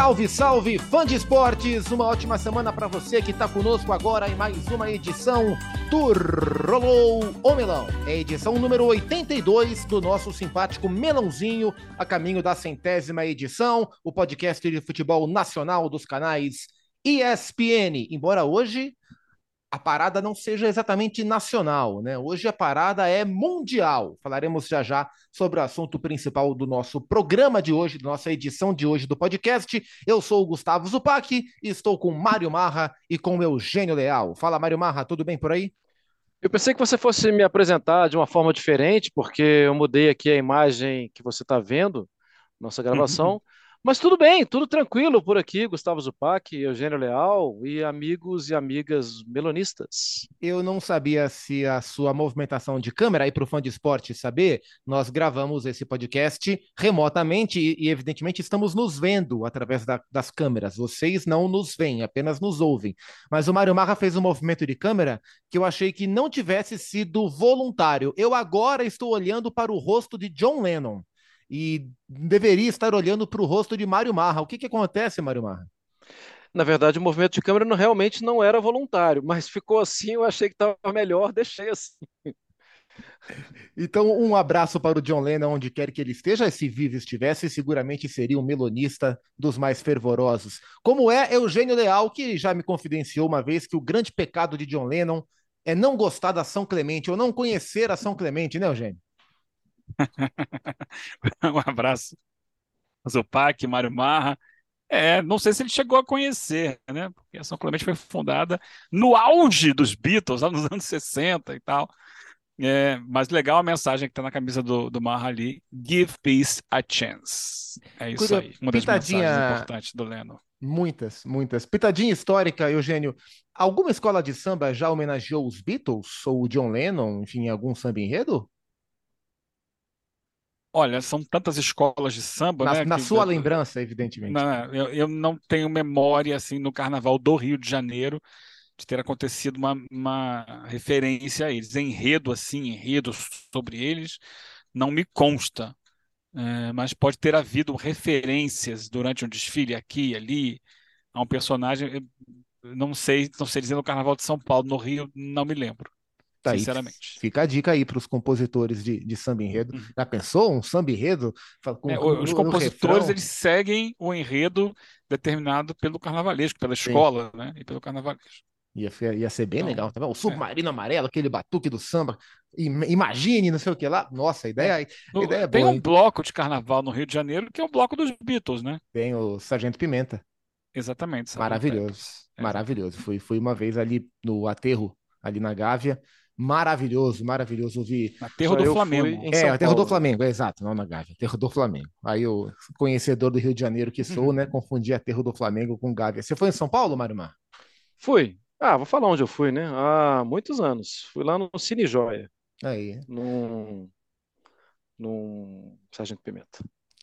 Salve, salve, fã de esportes! Uma ótima semana para você que está conosco agora em mais uma edição do Rolou o Melão. É a edição número 82 do nosso simpático Melãozinho, a caminho da centésima edição, o podcast de futebol nacional dos canais ESPN. Embora hoje a parada não seja exatamente nacional, né? Hoje a parada é mundial. Falaremos já já sobre o assunto principal do nosso programa de hoje, da nossa edição de hoje do podcast. Eu sou o Gustavo Zupac e estou com Mário Marra e com o Eugênio Leal. Fala, Mário Marra, tudo bem por aí? Eu pensei que você fosse me apresentar de uma forma diferente, porque eu mudei aqui a imagem que você está vendo, nossa gravação. Mas tudo bem, tudo tranquilo por aqui, Gustavo Zupac, Eugênio Leal e amigos e amigas melonistas. Eu não sabia se a sua movimentação de câmera, aí para o fã de esporte saber, nós gravamos esse podcast remotamente e, e evidentemente, estamos nos vendo através da, das câmeras. Vocês não nos veem, apenas nos ouvem. Mas o Mário Marra fez um movimento de câmera que eu achei que não tivesse sido voluntário. Eu agora estou olhando para o rosto de John Lennon e deveria estar olhando para o rosto de Mário Marra. O que, que acontece, Mário Marra? Na verdade, o movimento de câmera não, realmente não era voluntário, mas ficou assim, eu achei que estava melhor, deixei assim. Então, um abraço para o John Lennon, onde quer que ele esteja, se vivo estivesse, seguramente seria um melonista dos mais fervorosos. Como é Eugênio Leal, que já me confidenciou uma vez que o grande pecado de John Lennon é não gostar da São Clemente, ou não conhecer a São Clemente, né, Eugênio? um abraço. Zupac, Mário Marra. É, não sei se ele chegou a conhecer, né? Porque a São Clemente foi fundada no auge dos Beatles, lá nos anos 60 e tal. É, mas legal a mensagem que está na camisa do, do Marra ali: Give peace a chance. É isso aí. Uma das Pitadinha... mensagens importantes do Leno. Muitas, muitas. Pitadinha histórica, Eugênio. Alguma escola de samba já homenageou os Beatles ou o John Lennon, enfim, algum samba enredo? Olha, são tantas escolas de samba, na, né? Na que, sua lembrança, evidentemente. Não, eu, eu, não tenho memória, assim, no Carnaval do Rio de Janeiro, de ter acontecido uma, uma referência a eles. Enredo, assim, enredo sobre eles, não me consta. É, mas pode ter havido referências durante um desfile aqui e ali a um personagem. Não sei, não sei dizer no Carnaval de São Paulo, no Rio, não me lembro. Tá sinceramente. Aí, fica a dica aí para os compositores de, de samba enredo. Uhum. Já pensou um samba enredo? Com, é, os compositores eles seguem o enredo determinado pelo carnavalesco, pela escola, Sim. né? E pelo carnavalesco. Ia, ia ser bem então, legal, tá O submarino é. amarelo, aquele batuque do samba. Imagine, não sei o que lá. Nossa, a ideia, a ideia é Tem boa, um hein? bloco de carnaval no Rio de Janeiro que é o bloco dos Beatles, né? Tem o Sargento Pimenta. Exatamente. Maravilhoso, é. maravilhoso. Fui, fui uma vez ali no aterro, ali na Gávea maravilhoso, maravilhoso ouvir. Aterro do Flamengo. É, Aterro do Flamengo, é, exato, não na Gávea, Aterro do Flamengo. Aí o conhecedor do Rio de Janeiro que sou, né, confundi Aterro do Flamengo com Gávea. Você foi em São Paulo, Mar? Fui. Ah, vou falar onde eu fui, né? Há muitos anos. Fui lá no Cine Joia. Aí. Num, num Sargento Pimenta.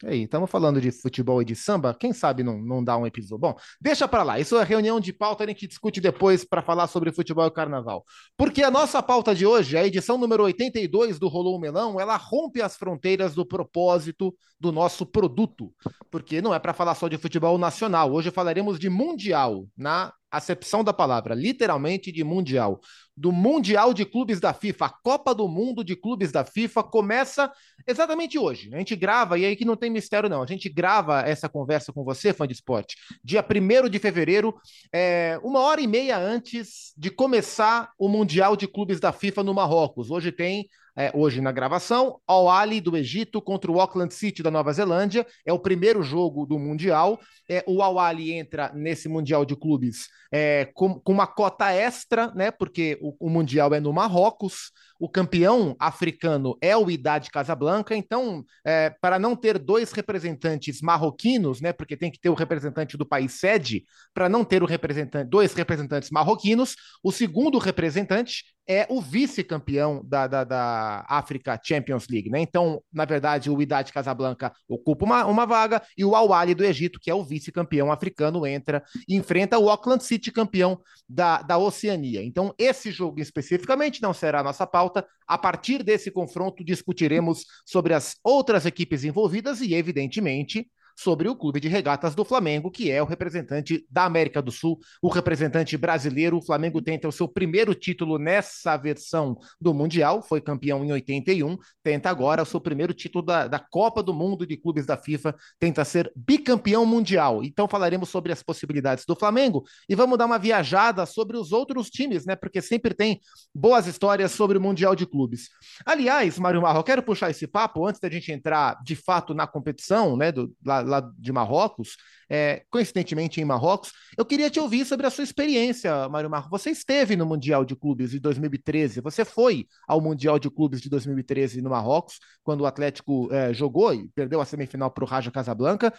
Aí, estamos falando de futebol e de samba, quem sabe não, não dá um episódio. Bom, deixa para lá, isso é reunião de pauta, a gente discute depois para falar sobre futebol e carnaval. Porque a nossa pauta de hoje, a edição número 82 do Rolou Melão, ela rompe as fronteiras do propósito do nosso produto. Porque não é para falar só de futebol nacional, hoje falaremos de mundial, na acepção da palavra, literalmente de mundial do Mundial de Clubes da FIFA, a Copa do Mundo de Clubes da FIFA começa exatamente hoje. A gente grava, e aí que não tem mistério não, a gente grava essa conversa com você, fã de esporte, dia 1 de fevereiro, é, uma hora e meia antes de começar o Mundial de Clubes da FIFA no Marrocos. Hoje tem é, hoje na gravação, Al Ali do Egito contra o Auckland City da Nova Zelândia. É o primeiro jogo do Mundial. É, o Al Ali entra nesse Mundial de Clubes é, com, com, uma cota extra, né? Porque o, o, Mundial é no Marrocos. O campeão africano é o Idade Casablanca. Então, é, para não ter dois representantes marroquinos, né? Porque tem que ter o representante do país sede, para não ter o representante, dois representantes marroquinos, o segundo representante é o vice-campeão da, da, da Africa Champions League, né? Então, na verdade, o Idade Casablanca ocupa uma, uma vaga e o Al Ahly do Egito, que é o vice-campeão africano, entra e enfrenta o Auckland City, campeão da, da Oceania. Então, esse jogo especificamente não será a nossa pauta. A partir desse confronto, discutiremos sobre as outras equipes envolvidas e, evidentemente, sobre o Clube de Regatas do Flamengo, que é o representante da América do Sul, o representante brasileiro. O Flamengo tenta o seu primeiro título nessa versão do Mundial, foi campeão em 81, tenta agora o seu primeiro título da, da Copa do Mundo de Clubes da FIFA, tenta ser bicampeão mundial. Então falaremos sobre as possibilidades do Flamengo e vamos dar uma viajada sobre os outros times, né? Porque sempre tem boas histórias sobre o Mundial de Clubes. Aliás, Mário Marro, eu quero puxar esse papo antes da gente entrar de fato na competição, né? Do, lá, lá de Marrocos, é, coincidentemente em Marrocos. Eu queria te ouvir sobre a sua experiência, Mário Marco. Você esteve no Mundial de Clubes de 2013, você foi ao Mundial de Clubes de 2013 no Marrocos, quando o Atlético é, jogou e perdeu a semifinal para o Raja Casablanca.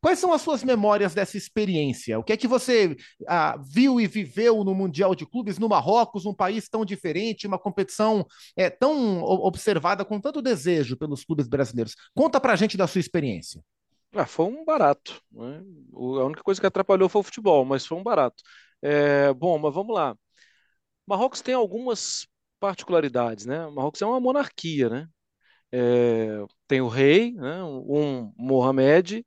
Quais são as suas memórias dessa experiência? O que é que você ah, viu e viveu no Mundial de Clubes no Marrocos, um país tão diferente, uma competição é, tão observada com tanto desejo pelos clubes brasileiros? Conta para a gente da sua experiência. Ah, foi um barato. Né? A única coisa que atrapalhou foi o futebol, mas foi um barato. É, bom, mas vamos lá. Marrocos tem algumas particularidades, né? Marrocos é uma monarquia, né? É, tem o rei, né? um Mohamed,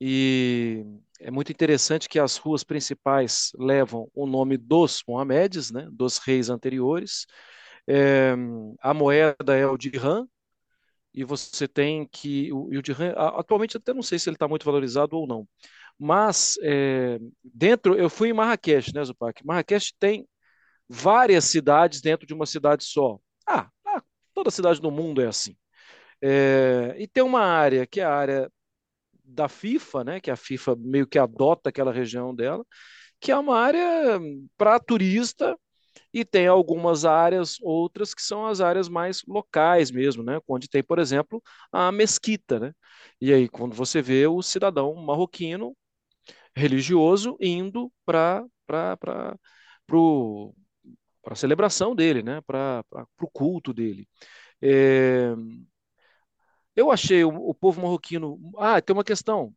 e é muito interessante que as ruas principais levam o nome dos Mohamedes, né? Dos reis anteriores. É, a moeda é o dirham, e você tem que. O, o atualmente, até não sei se ele está muito valorizado ou não, mas é, dentro. Eu fui em Marrakech, né, Zupac? Marrakech tem várias cidades dentro de uma cidade só. Ah, ah toda cidade do mundo é assim. É, e tem uma área que é a área da FIFA, né, que a FIFA meio que adota aquela região dela, que é uma área para turista e tem algumas áreas, outras que são as áreas mais locais mesmo, né? Onde tem, por exemplo, a mesquita, né? E aí, quando você vê o cidadão marroquino religioso indo para para a celebração dele, né? Para o culto dele. É... Eu achei o, o, povo marroquino. Ah, tem uma questão.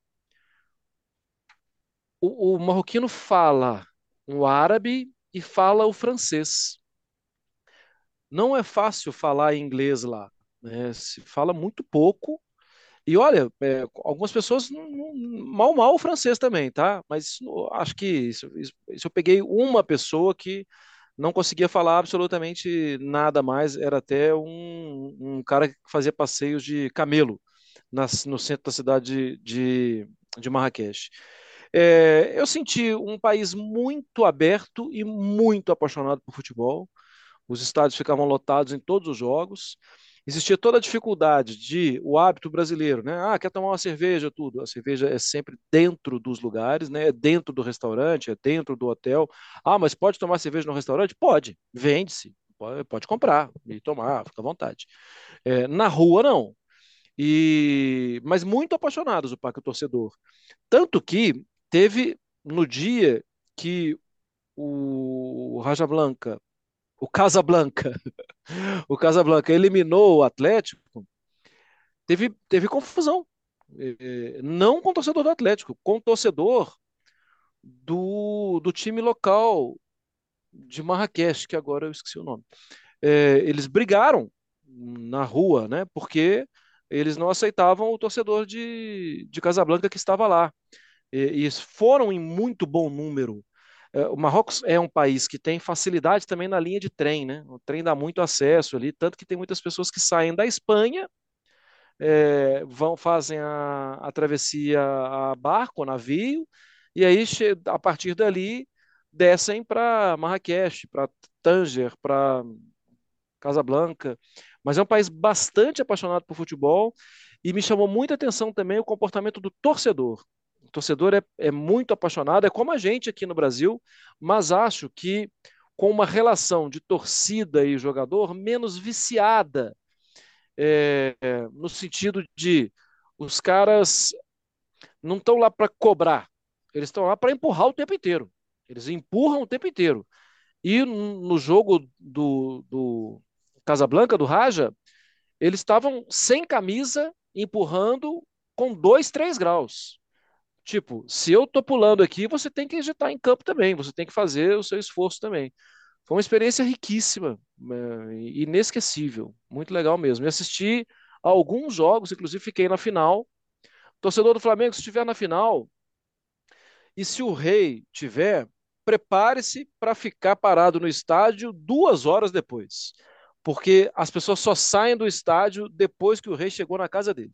O, o marroquino fala um árabe e fala o francês. Não é fácil falar inglês lá, né? se fala muito pouco. E olha, é, algumas pessoas mal mal o francês também, tá? Mas acho que isso, isso, isso eu peguei uma pessoa que não conseguia falar absolutamente nada mais, era até um, um cara que fazia passeios de camelo nas, no centro da cidade de, de Marrakech. É, eu senti um país muito aberto e muito apaixonado por futebol. Os estádios ficavam lotados em todos os jogos. Existia toda a dificuldade de o hábito brasileiro, né? Ah, quer tomar uma cerveja, tudo. A cerveja é sempre dentro dos lugares, né? É dentro do restaurante, é dentro do hotel. Ah, mas pode tomar cerveja no restaurante? Pode, vende-se, pode, pode, comprar e tomar, fica à vontade. É, na rua, não. E, mas muito apaixonados o Parque Torcedor. Tanto que teve no dia que o Raja Blanca, o Casablanca, o Casablanca eliminou o Atlético, teve, teve confusão. É, não com o torcedor do Atlético, com o torcedor do, do time local de Marrakech, que agora eu esqueci o nome. É, eles brigaram na rua, né? Porque eles não aceitavam o torcedor de, de Casablanca que estava lá e, e foram em muito bom número. É, o Marrocos é um país que tem facilidade também na linha de trem, né? O trem dá muito acesso ali, tanto que tem muitas pessoas que saem da Espanha, é, vão fazem a, a travessia a barco, navio, e aí a partir dali descem para Marrakech, para Tanger, para Casablanca. Mas é um país bastante apaixonado por futebol e me chamou muita atenção também o comportamento do torcedor. Torcedor é, é muito apaixonado, é como a gente aqui no Brasil, mas acho que com uma relação de torcida e jogador menos viciada, é, no sentido de os caras não estão lá para cobrar, eles estão lá para empurrar o tempo inteiro. Eles empurram o tempo inteiro. E no jogo do, do Casablanca, do Raja, eles estavam sem camisa, empurrando com 2, 3 graus. Tipo, se eu tô pulando aqui, você tem que estar em campo também, você tem que fazer o seu esforço também. Foi uma experiência riquíssima, é, inesquecível, muito legal mesmo. E assisti a alguns jogos, inclusive fiquei na final Torcedor do Flamengo, se estiver na final, e se o rei tiver, prepare-se para ficar parado no estádio duas horas depois. Porque as pessoas só saem do estádio depois que o rei chegou na casa dele.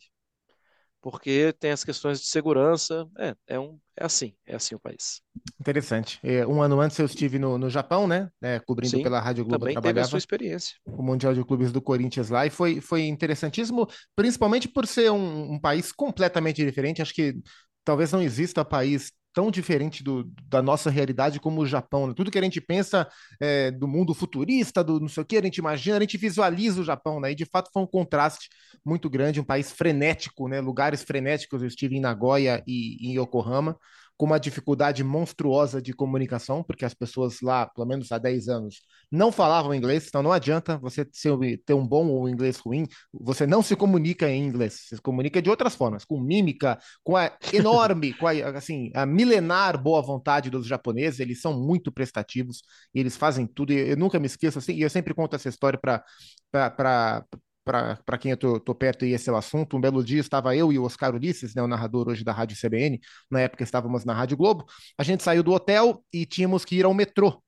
Porque tem as questões de segurança. É, é, um, é assim, é assim o país. Interessante. É, um ano antes eu estive no, no Japão, né? É, cobrindo Sim, pela Rádio Globo. Também teve a sua experiência. O Mundial de Clubes do Corinthians lá. E foi, foi interessantíssimo, principalmente por ser um, um país completamente diferente. Acho que talvez não exista país tão diferente do, da nossa realidade como o Japão. Né? Tudo que a gente pensa é, do mundo futurista, do não sei o que, a gente imagina, a gente visualiza o Japão, né? E de fato foi um contraste muito grande, um país frenético, né? Lugares frenéticos. Eu estive em Nagoya e em Yokohama com uma dificuldade monstruosa de comunicação, porque as pessoas lá, pelo menos há 10 anos, não falavam inglês, então não adianta você ter um bom ou um inglês ruim, você não se comunica em inglês, você se comunica de outras formas, com mímica, com a enorme, com a, assim, a milenar boa vontade dos japoneses, eles são muito prestativos, eles fazem tudo, e eu nunca me esqueço, assim, e eu sempre conto essa história para para quem eu tô, tô, perto e esse é o assunto. Um belo dia estava eu e o Oscar Ulisses, né, o narrador hoje da Rádio CBN, na época estávamos na Rádio Globo. A gente saiu do hotel e tínhamos que ir ao metrô.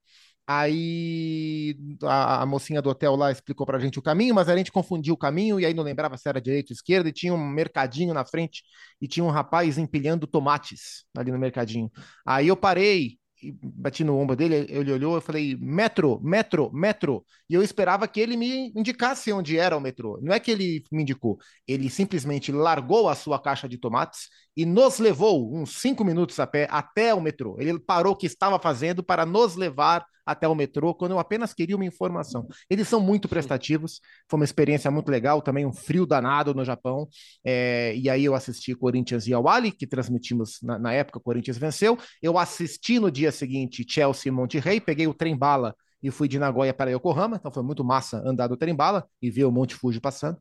Aí a, a mocinha do hotel lá explicou para a gente o caminho, mas a gente confundiu o caminho e aí não lembrava se era direita ou esquerda, e tinha um mercadinho na frente e tinha um rapaz empilhando tomates ali no mercadinho. Aí eu parei bati no ombro dele, ele olhou, eu falei, metro, metro, metro. E eu esperava que ele me indicasse onde era o metrô. Não é que ele me indicou, ele simplesmente largou a sua caixa de tomates e nos levou uns cinco minutos a pé até o metrô. Ele parou o que estava fazendo para nos levar até o metrô quando eu apenas queria uma informação. Eles são muito prestativos, foi uma experiência muito legal, também um frio danado no Japão. É, e aí eu assisti Corinthians e Awali, que transmitimos na, na época, Corinthians venceu. Eu assisti no dia seguinte Chelsea e Monte peguei o trem bala e fui de Nagoya para Yokohama, então foi muito massa andar do trem bala e ver o Monte Fuji passando.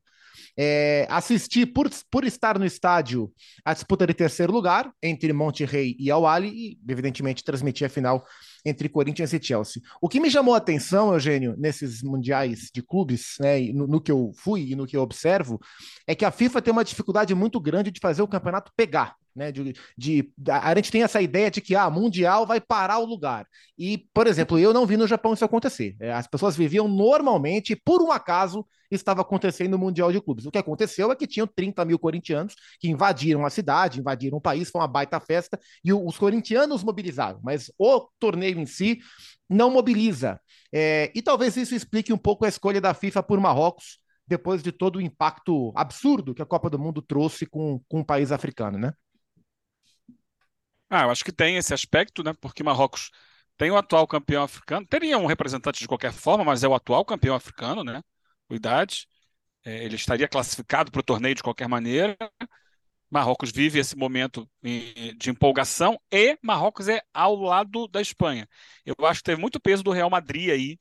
É, assisti por, por estar no estádio a disputa de terceiro lugar entre Monte Rey e Awali e, evidentemente, transmitir a final entre Corinthians e Chelsea. O que me chamou a atenção, Eugênio, nesses mundiais de clubes, né, no, no, que eu fui e no que eu observo, é que a FIFA tem uma dificuldade muito grande de fazer o campeonato pegar. Né, de, de, a gente tem essa ideia de que ah, mundial vai parar o lugar. E, por exemplo, eu não vi no Japão isso acontecer. É, as pessoas viviam normalmente, por um acaso, estava acontecendo no Mundial de Clubes. O que aconteceu é que tinham 30 mil corintianos que invadiram a cidade, invadiram o país, foi uma baita festa, e os corintianos mobilizaram, mas o torneio em si não mobiliza. É, e talvez isso explique um pouco a escolha da FIFA por Marrocos, depois de todo o impacto absurdo que a Copa do Mundo trouxe com, com o país africano, né? Ah, eu acho que tem esse aspecto, né? Porque Marrocos tem o atual campeão africano, teria um representante de qualquer forma, mas é o atual campeão africano, né? Cuidado. É, ele estaria classificado para o torneio de qualquer maneira. Marrocos vive esse momento de empolgação e Marrocos é ao lado da Espanha. Eu acho que teve muito peso do Real Madrid aí,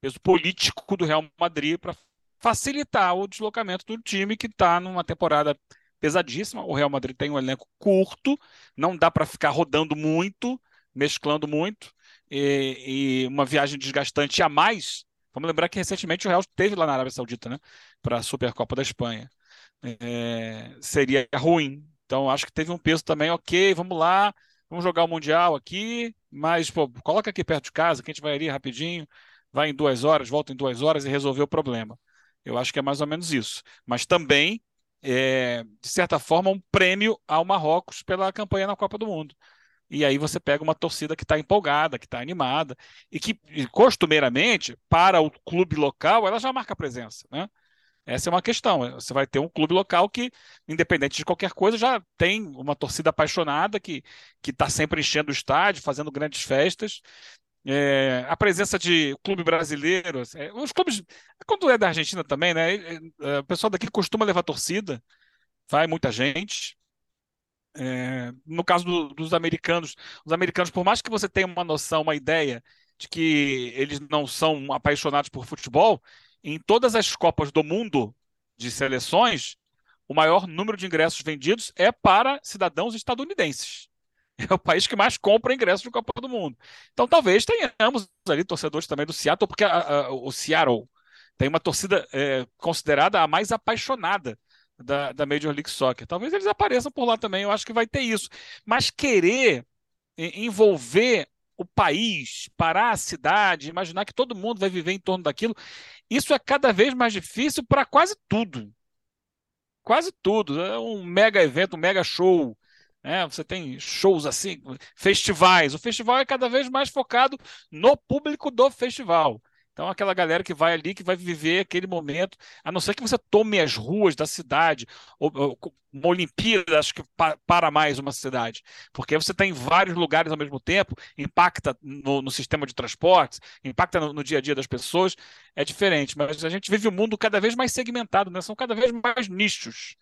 peso político do Real Madrid para facilitar o deslocamento do time que está numa temporada pesadíssima. O Real Madrid tem um elenco curto, não dá para ficar rodando muito, mesclando muito, e, e, uma viagem desgastante a mais. Vamos lembrar que recentemente o Real esteve lá na Arábia Saudita, né, para a Supercopa da Espanha. É, seria ruim. Então acho que teve um peso também. Ok, vamos lá, vamos jogar o Mundial aqui, mas pô, coloca aqui perto de casa, que a gente vai ali rapidinho, vai em duas horas, volta em duas horas e resolver o problema. Eu acho que é mais ou menos isso. Mas também é, de certa forma, um prêmio ao Marrocos pela campanha na Copa do Mundo. E aí você pega uma torcida que está empolgada, que está animada, e que, costumeiramente, para o clube local, ela já marca presença. Né? Essa é uma questão. Você vai ter um clube local que, independente de qualquer coisa, já tem uma torcida apaixonada que está sempre enchendo o estádio, fazendo grandes festas. É, a presença de clube brasileiro, é, os clubes, quando é da Argentina também, né? É, o pessoal daqui costuma levar torcida, vai muita gente. É, no caso do, dos americanos, os americanos, por mais que você tenha uma noção, uma ideia de que eles não são apaixonados por futebol, em todas as Copas do Mundo de seleções, o maior número de ingressos vendidos é para cidadãos estadunidenses. é o país que mais compra ingressos de Copa do Mundo. Então talvez tenhamos ali torcedores também do Seattle, porque a, a, o Seattle tem uma torcida é, considerada a mais apaixonada da, da Major League Soccer. Talvez eles apareçam por lá também, eu acho que vai ter isso. Mas querer envolver o país, parar a cidade, imaginar que todo mundo vai viver em torno daquilo, isso é cada vez mais difícil para quase tudo. Quase tudo. É um mega evento, um mega show. É, você tem shows assim, festivais. O festival é cada vez mais focado no público do festival. Então, aquela galera que vai ali, que vai viver aquele momento, a não ser que você tome as ruas da cidade, ou, ou uma Olimpíada, acho que pa, para mais uma cidade, porque você tem vários lugares ao mesmo tempo, impacta no, no sistema de transportes, impacta no, no, dia a dia das pessoas, é diferente, mas a gente vive um mundo cada vez mais segmentado, né? são cada vez mais nichos.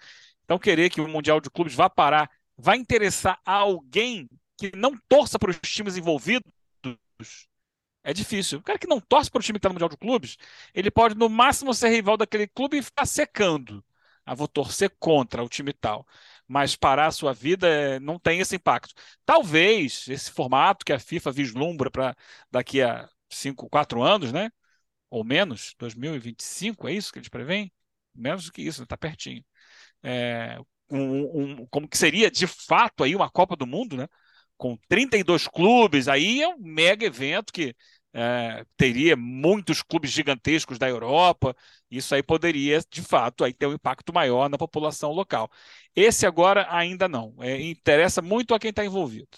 Então, querer que o Mundial de Clubes vá parar, vai interessar a alguém que não torça para os times envolvidos, é difícil. O cara que não torce para o time que está no Mundial de Clubes, ele pode no máximo ser rival daquele clube e ficar secando. Ah, vou torcer contra o time tal. Mas parar a sua vida é, não tem esse impacto. Talvez esse formato que a FIFA vislumbra para daqui a 5, 4 anos, né? Ou menos, 2025, é isso que eles preveem? Menos do que isso, está pertinho. É, um, um, como que seria de fato aí uma Copa do Mundo, né? Com 32 clubes, aí é um mega evento que é, teria muitos clubes gigantescos da Europa, isso aí poderia, de fato, aí ter um impacto maior na população local. Esse agora ainda não. É, interessa muito a quem está envolvido.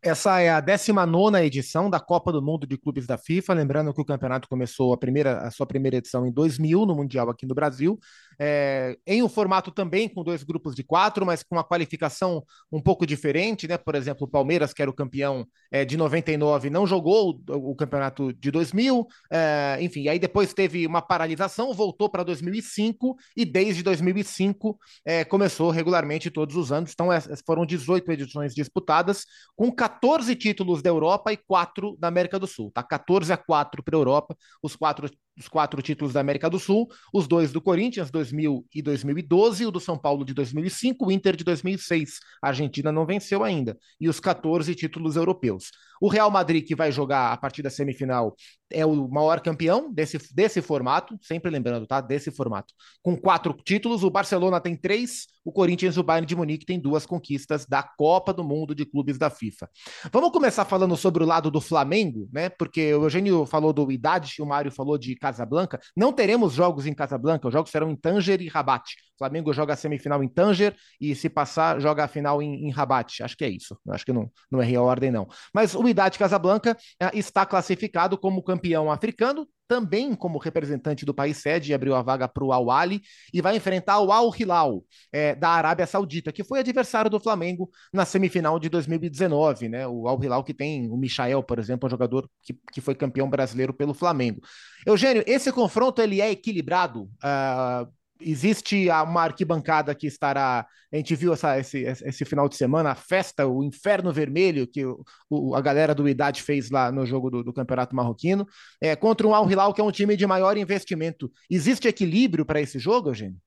Essa é a 19 edição da Copa do Mundo de Clubes da FIFA. Lembrando que o campeonato começou a, primeira, a sua primeira edição em 2000, no Mundial aqui no Brasil, é, em um formato também com dois grupos de quatro, mas com uma qualificação um pouco diferente. Né? Por exemplo, o Palmeiras, que era o campeão é, de 99, não jogou o, o campeonato de 2000. É, enfim, aí depois teve uma paralisação, voltou para 2005 e desde 2005 é, começou regularmente todos os anos. Então, foram 18 edições disputadas, com 14 títulos da Europa e 4 da América do Sul. Tá 14 a 4 para a Europa, os quatro, os quatro títulos da América do Sul, os dois do Corinthians, 2000 e 2012, o do São Paulo de 2005, o Inter de 2006. A Argentina não venceu ainda. E os 14 títulos europeus. O Real Madrid, que vai jogar a partir da semifinal, é o maior campeão desse, desse formato, sempre lembrando, tá? Desse formato. Com quatro títulos, o Barcelona tem três, o Corinthians e o Bayern de Munique têm duas conquistas da Copa do Mundo de Clubes da FIFA. Vamos começar falando sobre o lado do Flamengo, né? Porque o Eugênio falou do Idade, o Mário falou de Casablanca. Não teremos jogos em Casablanca, os jogos serão em Tanger e Rabat. O Flamengo joga a semifinal em Tanger e, se passar, joga a final em, em Rabat. Acho que é isso. Acho que não, não errei a ordem, não. Mas o Wydad Casablanca uh, está classificado como campeão africano, também como representante do país sede, abriu a vaga para o Al Ali e vai enfrentar o Al Hilal é, da Arábia Saudita, que foi adversário do Flamengo na semifinal de 2019, né? O Al Hilal que tem o Michael, por exemplo, um jogador que, que foi campeão brasileiro pelo Flamengo. Eugênio, esse confronto ele é equilibrado. Uh, existe uma arquibancada que estará. A gente viu essa, esse, esse final de semana, a festa, o Inferno Vermelho, que o, a galera do Idade fez lá no jogo do, do Campeonato Marroquino, é, contra um Al Hilal, que é um time de maior investimento. Existe equilíbrio para esse jogo, Eugênio?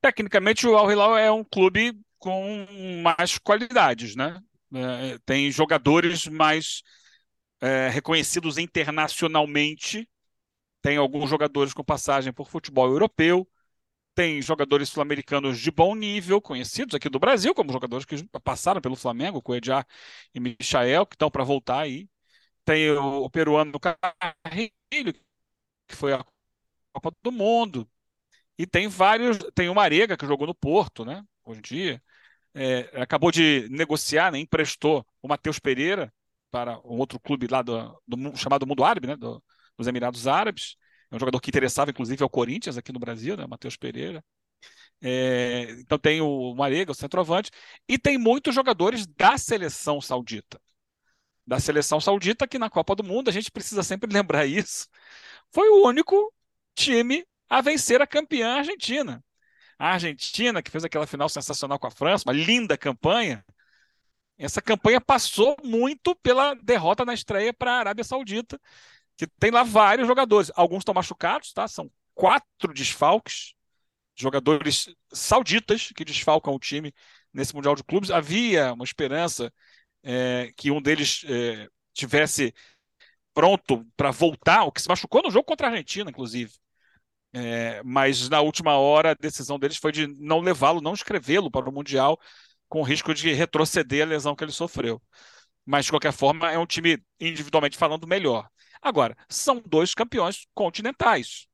Tecnicamente, o Al Hilal é um clube com mais qualidades, né? É, tem jogadores mais é, reconhecidos internacionalmente tem alguns jogadores com passagem por futebol europeu, tem jogadores sul-americanos de bom nível, conhecidos aqui do Brasil, como jogadores que passaram pelo Flamengo, Coedjar e Michael, que estão para voltar aí. Tem o, o peruano Carrilho, que foi a Copa do Mundo. E tem vários. Tem o Marega, que jogou no Porto, né? Hoje em dia. É, acabou de negociar, né, emprestou o Matheus Pereira para um outro clube lá do, do chamado Mundo Árabe, né? Do, nos Emirados Árabes. É um jogador que interessava, inclusive, ao Corinthians aqui no Brasil, né? Matheus Pereira. É, então tem o Marega, o centroavante, e tem muitos jogadores da seleção saudita. Da seleção saudita, que na Copa do Mundo, a gente precisa sempre lembrar isso, foi o único time a vencer a campeã argentina. A Argentina, que fez aquela final sensacional com a França, uma linda campanha, essa campanha passou muito pela derrota na estreia para a Arábia Saudita, que tem lá vários jogadores. Alguns estão machucados, tá? São quatro desfalques, jogadores sauditas que desfalcam o time nesse Mundial de Clubes. Havia uma esperança é, que um deles é, tivesse pronto para voltar, o que se machucou no jogo contra a Argentina, inclusive. É, mas na última hora a decisão deles foi de não levá-lo, não escrevê-lo para o Mundial, com risco de retroceder a lesão que ele sofreu. Mas, de qualquer forma, é um time, individualmente falando, melhor. Agora, são dois campeões continentais.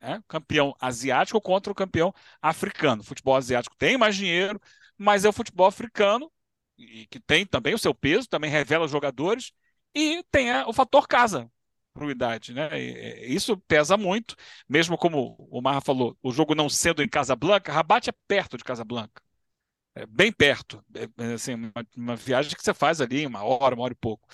Né? Campeão asiático contra o campeão africano. O futebol asiático tem mais dinheiro, mas é o futebol africano, que tem também o seu peso, também revela jogadores, e tem o fator casa para idade, né? isso pesa muito, mesmo como o Marra falou, o jogo não sendo em Casablanca, Rabat é perto de Casablanca. É bem perto, é, é assim, uma, uma, viagem que você faz ali uma hora, uma hora e pouco.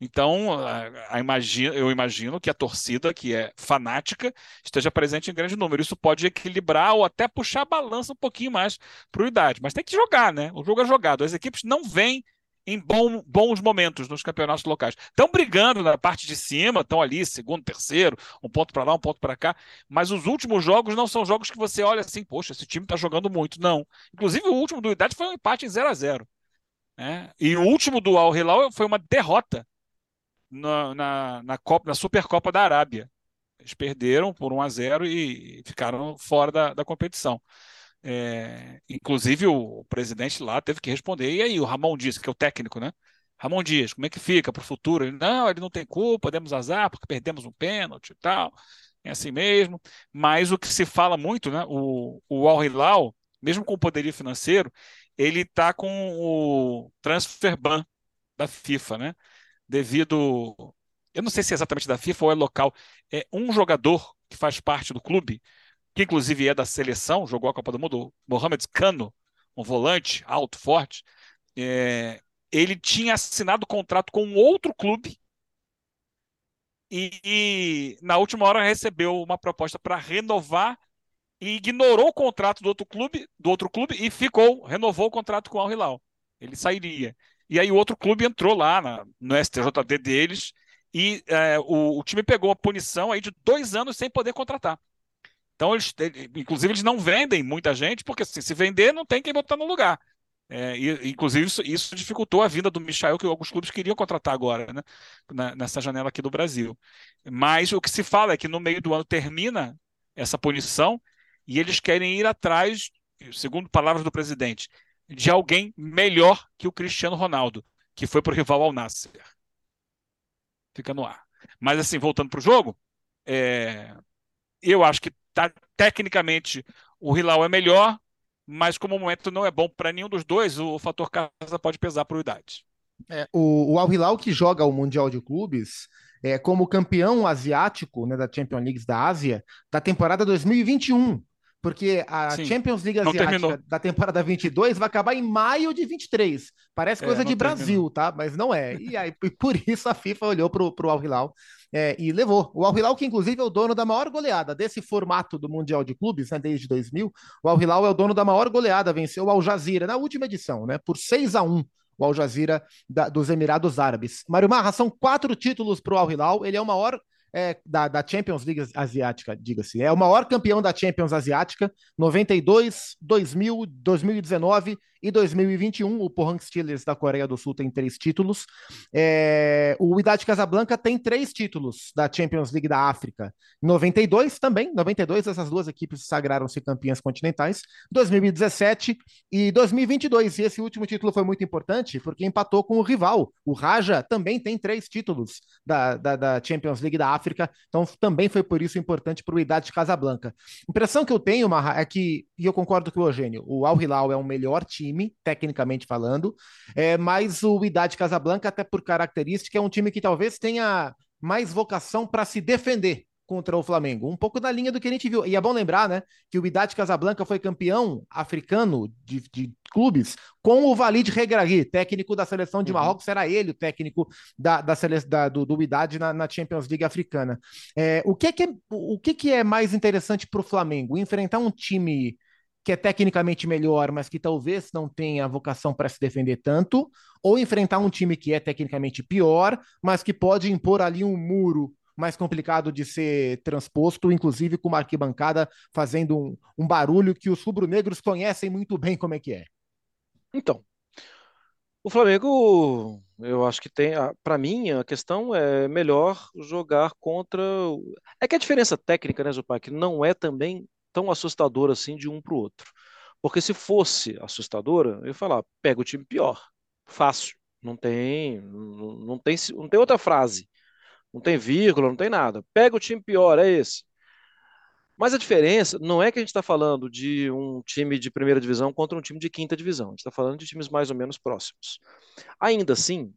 Então, a, a imagino, eu imagino que a torcida, que é fanática, esteja presente em grande número. Isso pode equilibrar ou até puxar a balança um pouquinho mais para o idade. Mas tem que jogar, né? O jogo é jogado. As equipes não vêm em bom, bons momentos nos campeonatos locais. Estão brigando na parte de cima, estão ali, segundo, terceiro, um ponto para lá, um ponto para cá, mas os últimos jogos não são jogos que você olha assim, poxa, esse time está jogando muito. Não. Inclusive, o último do Idade foi um empate em 0 a 0 né? E o último do Al Hilal foi uma derrota na, na, na, Copa, na Supercopa da Arábia. Eles perderam por 1 a 0 e ficaram fora da, da competição. É, inclusive o presidente lá teve que responder. E aí, o Ramon Dias, que é o técnico, né? Ramon Dias, como é que fica para o futuro? Ele, não, ele não tem culpa, demos azar porque perdemos um pênalti e tal. É assim mesmo. Mas o que se fala muito, né? O, o Al Hilal, mesmo com o poderio financeiro, ele está com o transfer ban da FIFA, né? Devido. Eu não sei se é exatamente da FIFA ou é local. É um jogador que faz parte do clube que inclusive é da seleção, jogou a Copa do Mundo, Mohamed Cano, um volante alto, forte, é, ele tinha assinado contrato com um outro clube e, e na última hora recebeu uma proposta para renovar e ignorou o contrato do outro clube, do outro clube e ficou, renovou o contrato com o Al Hilal. Ele sairia. E aí o outro clube entrou lá na, no STJD deles e é, o, o time pegou a punição aí de dois anos sem poder contratar. Então, eles, inclusive, eles não vendem muita gente, porque assim, se vender, não tem quem botar no lugar. É, e, inclusive, isso, isso, dificultou a vinda do Michael, que alguns clubes queriam contratar agora, né, nessa janela aqui do Brasil. Mas o que se fala é que no meio do ano termina essa punição e eles querem ir atrás, segundo palavras do presidente, de alguém melhor que o Cristiano Ronaldo, que foi para o rival ao Nasser. Fica no ar. Mas, assim, voltando para o jogo, é, eu acho que tá, tecnicamente o Hilal é melhor, mas como o momento não é bom para nenhum dos dois, o fator casa pode pesar por idade. É, o, o Al Hilal que joga o Mundial de Clubes é, como campeão asiático né, da Champions League da Ásia da temporada 2021. Porque a Sim, Champions League Asiática da temporada 22 vai acabar em maio de 23. Parece é, coisa é, de Brasil, terminou. tá? Mas não é. E aí, por isso a FIFA olhou pro, pro Al Hilal é, e levou. O Al Hilal, que inclusive é o dono da maior goleada desse formato do Mundial de Clubes, né, desde 2000, o Al Hilal é o dono da maior goleada, venceu o Al Jazeera na última edição, né, por 6 a 1 o Al Jazeera da, dos Emirados Árabes. Mário Marra, são quatro títulos para o Al Hilal, ele é o maior é, da, da, Champions League Asiática, diga-se. É o maior campeão da Champions Asiática, 92, 2000, 2019 e 2021. O Pohang Steelers da Coreia do Sul tem três títulos. É, o Wydad Casablanca tem três títulos da Champions League da África. 92 também, 92 essas duas equipes sagraram-se campeãs continentais. 2017 e 2022. E esse último título foi muito importante porque empatou com o rival. O Raja também tem três títulos da, da, da Champions League da África então também foi por isso importante para o Idade de Casablanca. A impressão que eu tenho, Marra, é que, e eu concordo com o Eugênio, o Al Hilal é o melhor time, tecnicamente falando, é, mas o Idade Casablanca, até por característica, é um time que talvez tenha mais vocação para se defender contra o Flamengo. Um pouco da linha do que a gente viu. E é bom lembrar, né, que o Idade Casablanca foi campeão africano de, de clubes com o Valide Regragui, técnico da seleção de uhum. Marrocos, era ele o técnico da, da, da do, do Idade na, na, Champions League africana. É, o que, que, é, o que, que é mais interessante para o Flamengo? Enfrentar um time que é tecnicamente melhor, mas que talvez não tenha vocação para se defender tanto, ou enfrentar um time que é tecnicamente pior, mas que pode impor ali um muro mais complicado de ser transposto, inclusive com uma arquibancada fazendo um, um barulho que os rubro-negros conhecem muito bem como é que é. Então, O Flamengo, eu acho que tem, para mim, a questão é melhor jogar contra. É que a diferença técnica, né, Zupac, não é também tão assustadora assim de um para o outro. Porque se fosse assustadora, eu ia falar, pega o time pior. Fácil. Não tem, não, não tem, não tem outra frase. Não tem vírgula, não tem nada. Pega o time pior, é esse. Mas a diferença não é que a gente está falando de um time de primeira divisão contra um time de quinta divisão. A gente está falando de times mais ou menos próximos. Ainda assim,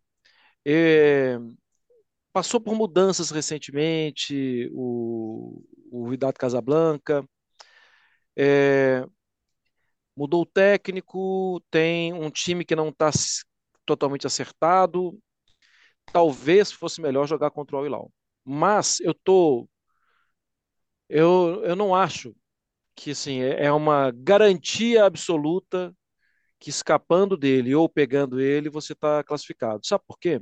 é, passou por mudanças recentemente o, o Vidal Casablanca. É, mudou o técnico, tem um time que não está totalmente acertado. Talvez fosse melhor jogar contra o Al-Hilal. Mas eu tô eu, eu não acho que assim, é, é uma garantia absoluta que escapando dele ou pegando ele, você está classificado. Sabe por quê?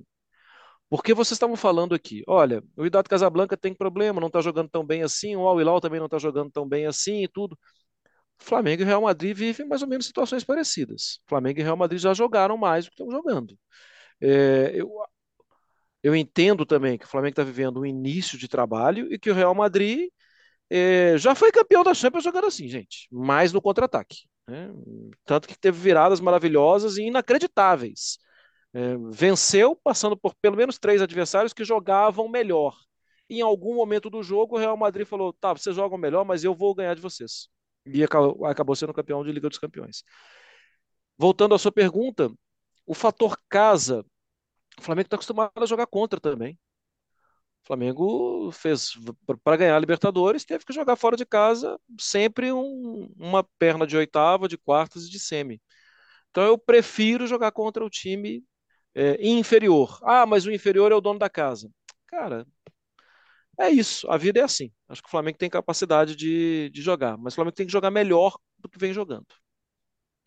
Porque vocês estavam falando aqui, olha, o Idade Casablanca tem problema, não está jogando tão bem assim, o Al Hilal também não está jogando tão bem assim e tudo. Flamengo e Real Madrid vivem mais ou menos situações parecidas. Flamengo e Real Madrid já jogaram mais do que estão jogando. É, eu, eu entendo também que o Flamengo está vivendo um início de trabalho e que o Real Madrid é, já foi campeão da Champions jogando assim, gente, mais no contra-ataque. Né? Tanto que teve viradas maravilhosas e inacreditáveis. É, venceu passando por pelo menos três adversários que jogavam melhor. Em algum momento do jogo, o Real Madrid falou: tá, vocês jogam melhor, mas eu vou ganhar de vocês. E acabou, acabou sendo campeão de Liga dos Campeões. Voltando à sua pergunta, o fator casa, o Flamengo está acostumado a jogar contra também. O Flamengo fez para ganhar a Libertadores, teve que jogar fora de casa sempre um, uma perna de oitava, de quartas e de semi. Então eu prefiro jogar contra o time é, inferior. Ah, mas o inferior é o dono da casa. Cara, é isso. A vida é assim. Acho que o Flamengo tem capacidade de, de jogar, mas o Flamengo tem que jogar melhor do que vem jogando.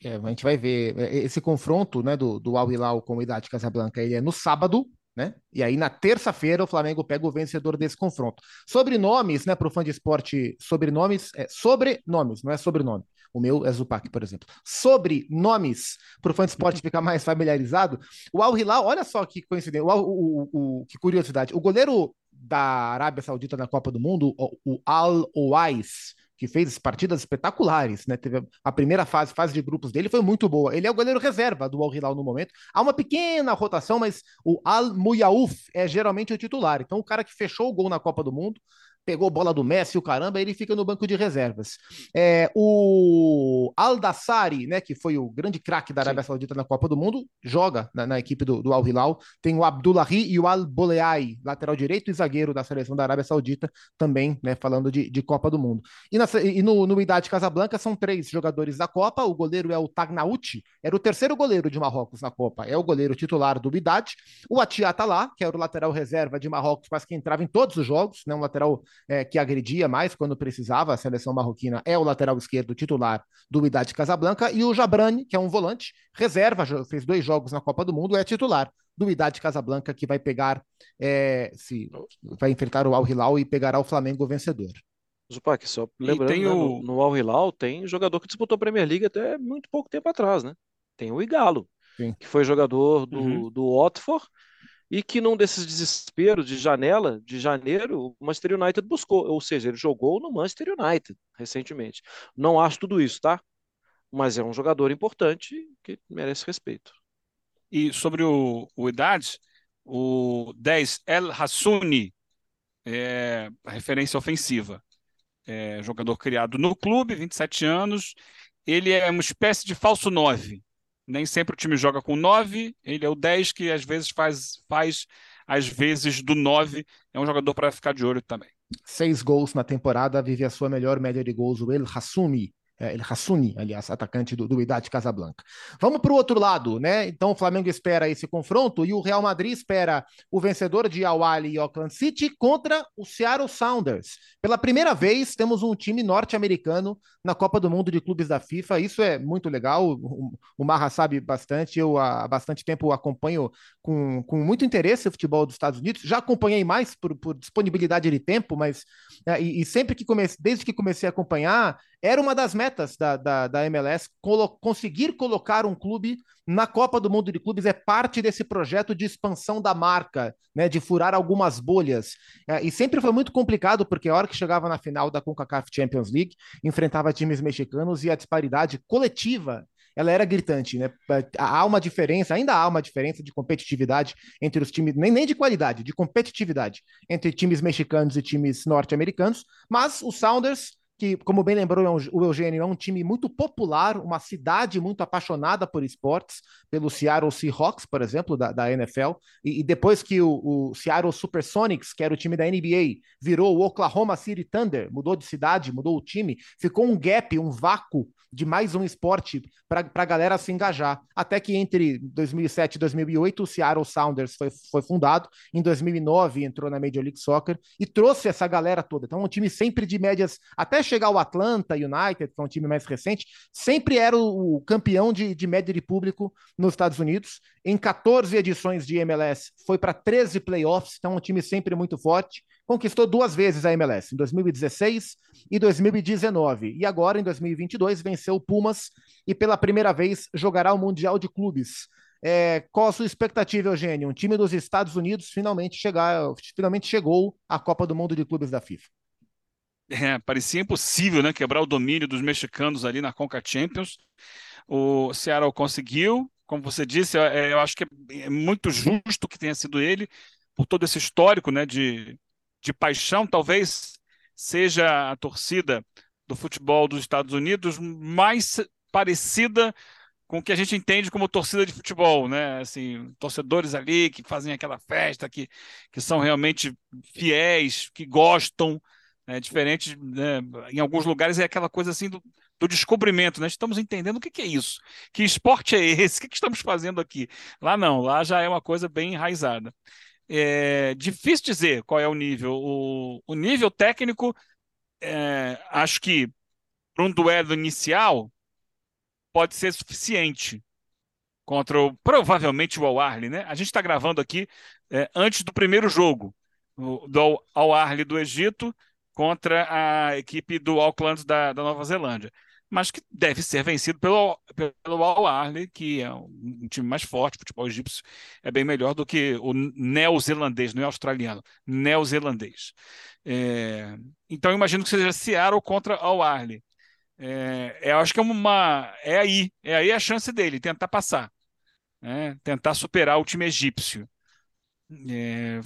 É, a gente vai ver é, esse confronto né, do, do Al Hilal com o Idade Casablanca. Ele é no sábado, né? E aí, na terça-feira, o Flamengo pega o vencedor desse confronto. Sobrenomes, né, para o fã de esporte, sobrenomes, é sobrenomes, não é sobrenome. O meu é Zupac, por exemplo. Sobrenomes, para o fã de esporte ficar mais familiarizado. O Al Hilal, olha só que coincidência, o, o, o, que curiosidade. O goleiro da Arábia Saudita na Copa do Mundo, o, Al Owais, que fez partidas espetaculares, né? Teve a primeira fase, fase de grupos dele foi muito boa. Ele é o goleiro reserva do Al Hilal no momento. Há uma pequena rotação, mas o Al Muyaouf é geralmente o titular. Então o cara que fechou o gol na Copa do Mundo pegou bola do Messi, o caramba, ele fica no banco de reservas. É, o Aldassari, né, que foi o grande craque da Arábia Sim. Saudita na Copa do Mundo, joga na, na equipe do, do Al Hilal. Tem o Abdullahi e o Al Boleai, lateral direito e zagueiro da seleção da Arábia Saudita, também, né, falando de, de Copa do Mundo. E, na, e no, no Idade Casablanca são três jogadores da Copa. O goleiro é o Tagnauti, era o terceiro goleiro de Marrocos na Copa, é o goleiro titular do Idade. O Atia Atalá, que era o lateral reserva de Marrocos, mas que entrava em todos os jogos, né, um lateral é, que agredia mais quando precisava, a seleção marroquina é o lateral esquerdo titular do Idade Casablanca, e o Jabrani, que é um volante, reserva, fez dois jogos na Copa do Mundo, é titular do Idade Casablanca, que vai pegar, é, se vai enfrentar o Al Hilal e pegará o Flamengo vencedor. Zupac, só lembrando, né, o... no, no Al Hilal tem jogador que disputou a Premier League até muito pouco tempo atrás, né? Tem o Igalo, Sim. que foi jogador do, uhum. do Watford e que num desses desesperos de janela, de janeiro, o Manchester United buscou, ou seja, ele jogou no Manchester United recentemente. Não acho tudo isso, tá? Mas é um jogador importante que merece respeito. E sobre o, o idade, o 10 El Hassouni, é, referência ofensiva, é, jogador criado no clube, 27 anos, ele é uma espécie de falso 9 nem sempre o time joga com 9, ele é o 10 que às vezes faz, faz às vezes do 9, é um jogador para ficar de olho também. Seis gols na temporada, vive a sua melhor média de gols, o El Hassoumi, é, El Hassuni, aliás, atacante do, do Idade Casablanca. Vamos para o outro lado, né? Então o Flamengo espera esse confronto e o Real Madrid espera o vencedor de Al Ahly e Auckland City contra o Seattle Sounders. Pela primeira vez temos um time norte-americano na Copa do Mundo de Clubes da FIFA. Isso é muito legal. O, o Marra sabe bastante. Eu há bastante tempo acompanho com, com muito interesse o futebol dos Estados Unidos. Já acompanhei mais por, por disponibilidade de tempo, mas é, e, e, sempre que comecei, desde que comecei a acompanhar, era uma das metas da, da, da MLS, colo conseguir colocar um clube na Copa do Mundo de Clubes é parte desse projeto de expansão da marca, né, de furar algumas bolhas. É, e sempre foi muito complicado, porque a hora que chegava na final da CONCACAF Champions League, enfrentava times mexicanos e a disparidade coletiva ela era gritante, né? Há uma diferença, ainda há uma diferença de competitividade entre os times, nem, nem de qualidade, de competitividade entre times mexicanos e times norte-americanos, mas o Sounders que, como bem lembrou é o Eugênio, é um time muito popular, uma cidade muito apaixonada por esportes, pelo Seattle Seahawks, por exemplo, da, da NFL, e, e, depois que o, o, Seattle Supersonics, que era o time da NBA, virou o Oklahoma City Thunder, mudou de cidade, mudou o time, ficou um gap, um vácuo de mais um esporte para a galera se engajar. Até que entre 2007 e 2008, o Seattle Sounders foi, foi fundado, em 2009 entrou na Major League Soccer e trouxe essa galera toda. Então, um time sempre de médias, até chegar o Atlanta United, que é um time mais recente, sempre era o, o campeão de, de média de público nos Estados Unidos. Em 14 edições de MLS, foi para 13 playoffs, então um time sempre muito forte conquistou duas vezes a MLS, em 2016 e 2019. E agora, em 2022, venceu o Pumas e pela primeira vez jogará o Mundial de Clubes. É, qual a sua expectativa, Eugênio? Um time dos Estados Unidos finalmente, chegar, finalmente chegou à Copa do Mundo de Clubes da FIFA. É, parecia impossível, né? Quebrar o domínio dos mexicanos ali na Conca Champions. O Seattle conseguiu, como você disse, eu, é, eu acho que é muito justo que tenha sido ele, por todo esse histórico, né, de, de paixão, talvez seja a torcida do futebol dos Estados Unidos mais parecida com o que a gente entende como torcida de futebol, né? Assim, torcedores ali que fazem aquela festa, que, que são realmente fiéis, que gostam, né? diferente, né? em alguns lugares é aquela coisa assim do, do descobrimento, né? Estamos entendendo o que, que é isso, que esporte é esse, o que, que estamos fazendo aqui. Lá não, lá já é uma coisa bem enraizada. É difícil dizer qual é o nível. O, o nível técnico, é, acho que para um duelo inicial pode ser suficiente contra o, provavelmente o Al né? A gente está gravando aqui é, antes do primeiro jogo do Al do Egito contra a equipe do Auckland da, da Nova Zelândia mas que deve ser vencido pelo, pelo Al-Ahly, que é um time mais forte, o futebol egípcio é bem melhor do que o neozelandês, não é australiano, neozelandês. É, então, imagino que seja Seattle contra Al-Ahly. É, eu acho que é uma. É aí, é aí a chance dele, tentar passar, né? tentar superar o time egípcio. É,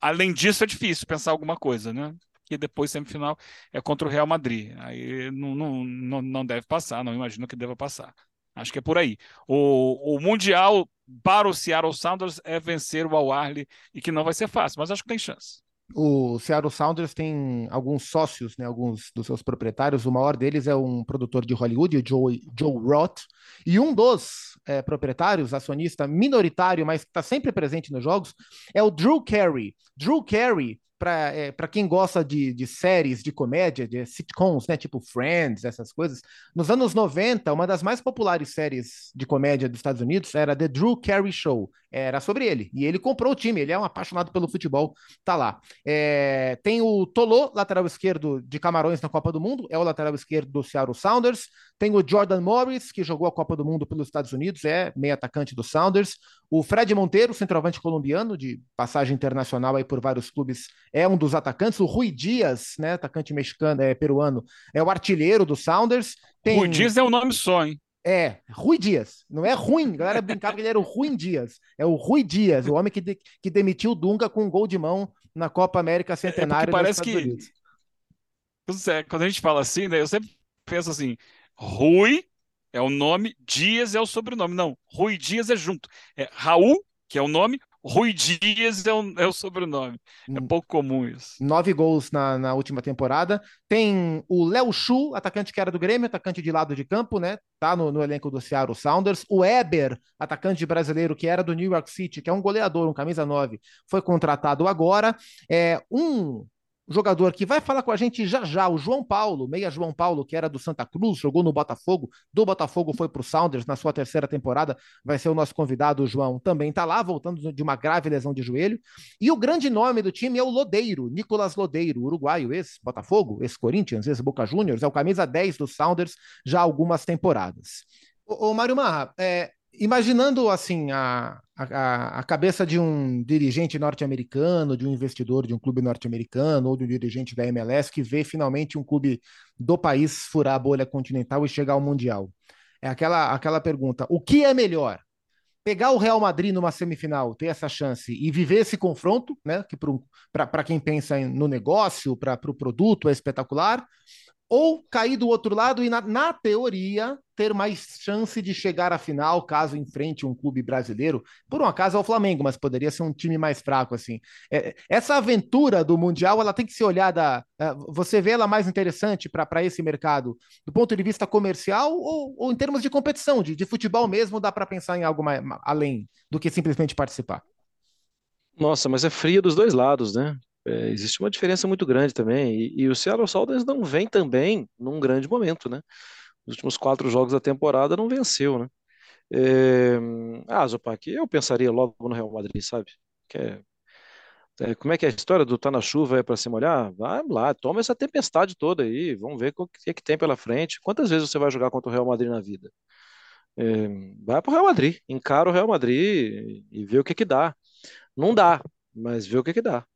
além disso, é difícil pensar alguma coisa, né? Que depois semifinal é contra o Real Madrid. Aí não, não, não, deve passar, não imagino que deva passar. Acho que é por aí. O, o Mundial para o Seattle Sounders é vencer o Al e que não vai ser fácil, mas acho que tem chance. O Seattle Sounders tem alguns sócios, né, alguns dos seus proprietários. O maior deles é um produtor de Hollywood, o Joe, Joe Roth. E um dos é, proprietários, acionista minoritário, mas que está sempre presente nos jogos, é o Drew Carey. Drew Carey para é, quem gosta de, de séries de comédia, de sitcoms, né, tipo Friends, essas coisas, nos anos 90, uma das mais populares séries de comédia dos Estados Unidos era The Drew Carey Show. Era sobre ele. E ele comprou o time, ele é um apaixonado pelo futebol, tá lá. É, tem o Tolô, lateral esquerdo de Camarões na Copa do Mundo, é o lateral esquerdo do Seattle Sounders. Tem o Jordan Morris, que jogou a Copa do Mundo pelos Estados Unidos, é meio atacante do Sounders. O Fred Monteiro, centroavante colombiano, de passagem internacional aí por vários clubes, é um dos atacantes. O Rui Dias, né, atacante mexicano, é peruano, é o artilheiro do Sounders. Tem... Rui Dias é um nome só, hein? É, Rui Dias. Não é ruim. A galera brincava que ele era o Rui Dias. É o Rui Dias, o homem que, de, que demitiu o Dunga com um gol de mão na Copa América Centenária. É parece que. Unidos. É, quando a gente fala assim, né, eu sempre penso assim: Rui é o nome, Dias é o sobrenome. Não, Rui Dias é junto. É Raul, que é o nome, Rui Dias é o, é o sobrenome. É hum. pouco comum isso. Nove gols na, na última temporada. Tem o Léo Chu, atacante que era do Grêmio, atacante de lado de campo, né? Tá no, no elenco do Seattle Sounders. O Eber, atacante brasileiro que era do New York City, que é um goleador, um camisa 9, foi contratado agora. É um jogador que vai falar com a gente já já, o João Paulo, meia João Paulo, que era do Santa Cruz, jogou no Botafogo, do Botafogo foi para o Sounders na sua terceira temporada, vai ser o nosso convidado, o João, também está lá, voltando de uma grave lesão de joelho. E o grande nome do time é o Lodeiro, Nicolas Lodeiro, uruguaio, ex-Botafogo, ex-Corinthians, ex-Boca Juniors, é o camisa 10 do Sounders já há algumas temporadas. Ô, ô Mário Marra, é, imaginando assim a, a, a cabeça de um dirigente norte-americano, de um investidor de um clube norte-americano ou de um dirigente da MLS que vê finalmente um clube do país furar a bolha continental e chegar ao mundial. É aquela aquela pergunta: o que é melhor? Pegar o Real Madrid numa semifinal, ter essa chance e viver esse confronto, né? Que para quem pensa no negócio, para o pro produto é espetacular, ou cair do outro lado e, na, na, teoria, ter mais chance de chegar à final caso enfrente um clube brasileiro. Por um acaso é o Flamengo, mas poderia ser um time mais fraco, assim. É, essa aventura do Mundial, ela tem que ser olhada. É, você vê ela mais interessante para esse mercado do ponto de vista comercial ou, ou em termos de competição, de, de futebol mesmo, dá para pensar em algo mais, além do que simplesmente participar? Nossa, mas é fria dos dois lados, né? É, existe uma diferença muito grande também. E, e o Seattle Sounders não vem também num grande momento, né? Nos últimos quatro jogos da temporada não venceu, né? É... Ah, eu pensaria logo no Real Madrid, sabe? Que é... É, como é que é a história do tá na chuva é para se molhar? Vai lá, toma essa tempestade toda aí, vamos ver o que, é que tem pela frente. Quantas vezes você vai jogar contra o Real Madrid na vida? É, vai para o Real Madrid, encara o Real Madrid e, e vê o que que dá. Não dá, mas vê o que que dá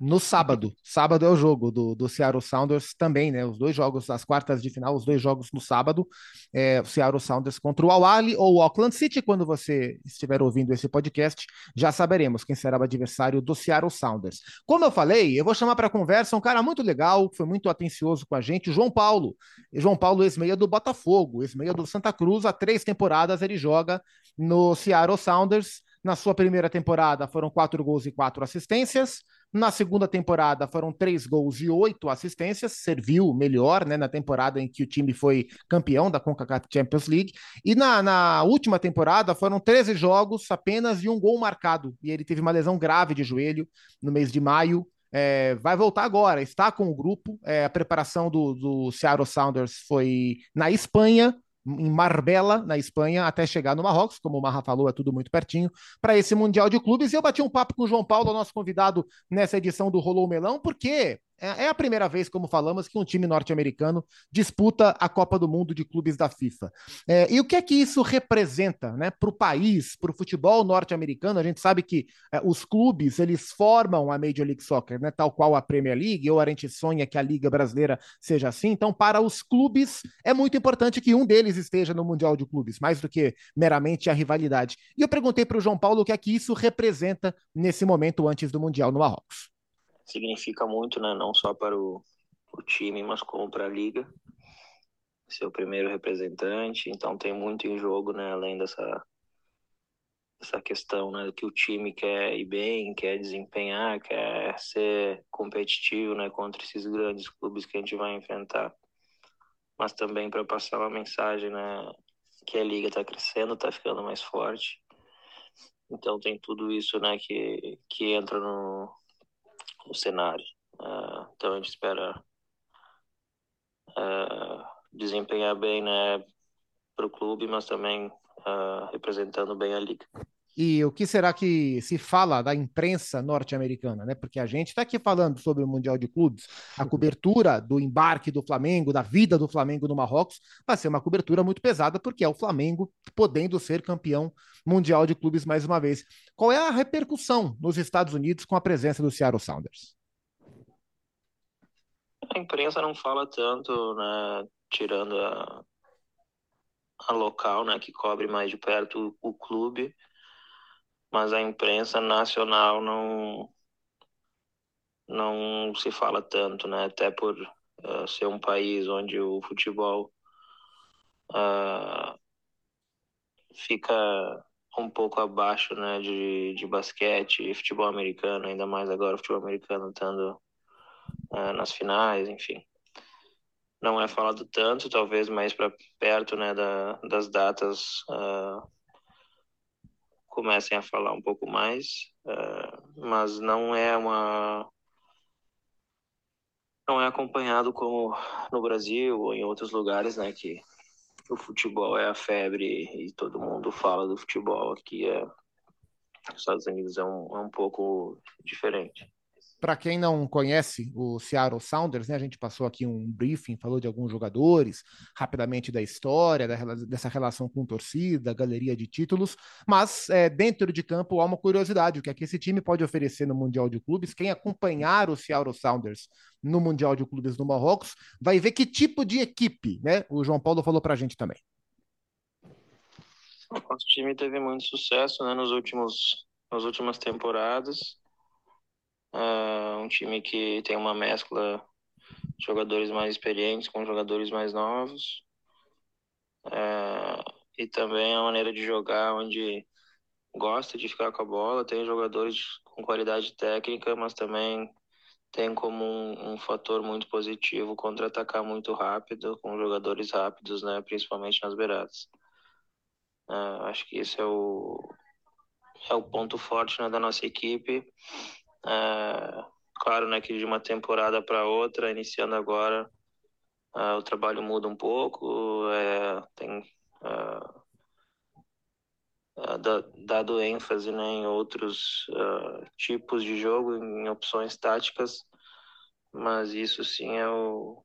no sábado. Sábado é o jogo do, do Seattle Sounders também, né? Os dois jogos, as quartas de final, os dois jogos no sábado. É, o Seattle Sounders contra o Awali ou o Auckland City. Quando você estiver ouvindo esse podcast, já saberemos quem será o adversário do Seattle Sounders. Como eu falei, eu vou chamar para conversa um cara muito legal, que foi muito atencioso com a gente, João Paulo. João Paulo, ex-meia do Botafogo, ex-meia do Santa Cruz. Há três temporadas ele joga no Seattle Sounders. Na sua primeira temporada foram quatro gols e quatro assistências. Na segunda temporada foram três gols e oito assistências, serviu melhor né, na temporada em que o time foi campeão da CONCACAF Champions League. E na, na última temporada foram 13 jogos apenas e um gol marcado. E ele teve uma lesão grave de joelho no mês de maio. É, vai voltar agora, está com o grupo. É, a preparação do, do Seattle Sounders foi na Espanha, em Marbella, na Espanha, até chegar no Marrocos, como o Marra falou, é tudo muito pertinho, para esse Mundial de Clubes. E eu bati um papo com o João Paulo, nosso convidado nessa edição do Rolou Melão, porque é, é a primeira vez, como falamos, que um time norte-americano disputa a Copa do Mundo de Clubes da FIFA. É, e o que é que isso representa né, para o país, para o futebol norte-americano? A gente sabe que é, os clubes eles formam a Major League Soccer, né, tal qual a Premier League, ou a gente sonha que a Liga Brasileira seja assim. Então, para os clubes, é muito importante que um deles esteja no Mundial de Clubes, mais do que meramente a rivalidade. E eu perguntei para o João Paulo o que é que isso representa nesse momento antes do Mundial no Marrocos significa muito, né? Não só para o, o time, mas como para a liga. Ser o primeiro representante, então tem muito em jogo, né? Além dessa essa questão, né? Que o time quer ir bem, quer desempenhar, quer ser competitivo, né? Contra esses grandes clubes que a gente vai enfrentar. Mas também para passar uma mensagem, né? Que a liga está crescendo, está ficando mais forte. Então tem tudo isso, né? Que que entra no o cenário. Uh, então a gente espera uh, desempenhar bem né, para o clube, mas também uh, representando bem a liga. E o que será que se fala da imprensa norte-americana, né? Porque a gente está aqui falando sobre o Mundial de Clubes, a cobertura do embarque do Flamengo, da vida do Flamengo no Marrocos, vai ser uma cobertura muito pesada, porque é o Flamengo podendo ser campeão mundial de clubes mais uma vez. Qual é a repercussão nos Estados Unidos com a presença do Seattle Sounders? A imprensa não fala tanto, né? Tirando a, a local, né? Que cobre mais de perto o, o clube mas a imprensa nacional não não se fala tanto, né? Até por uh, ser um país onde o futebol uh, fica um pouco abaixo, né, de, de basquete e futebol americano, ainda mais agora o futebol americano estando uh, nas finais, enfim. Não é falado tanto, talvez mais para perto, né, da, das datas comecem a falar um pouco mais, uh, mas não é uma não é acompanhado como no Brasil ou em outros lugares, né, que o futebol é a febre e todo mundo fala do futebol. Aqui é, nos Estados Unidos é um, é um pouco diferente. Para quem não conhece o Seattle Sounders, né, a gente passou aqui um briefing, falou de alguns jogadores, rapidamente da história, da, dessa relação com torcida, galeria de títulos, mas é, dentro de campo há uma curiosidade, o que é que esse time pode oferecer no Mundial de Clubes. Quem acompanhar o Seattle Sounders no Mundial de Clubes do Marrocos vai ver que tipo de equipe, né? O João Paulo falou para a gente também. Nosso time teve muito sucesso né, nos últimos, nas últimas temporadas. Uh, um time que tem uma mescla de jogadores mais experientes com jogadores mais novos. Uh, e também a maneira de jogar onde gosta de ficar com a bola. Tem jogadores com qualidade técnica, mas também tem como um, um fator muito positivo contra-atacar muito rápido, com jogadores rápidos, né, principalmente nas beiradas. Uh, acho que esse é o, é o ponto forte né, da nossa equipe. É, claro, né, que de uma temporada para outra, iniciando agora, é, o trabalho muda um pouco, é, tem é, é, dado ênfase né, em outros é, tipos de jogo, em opções táticas, mas isso sim é o,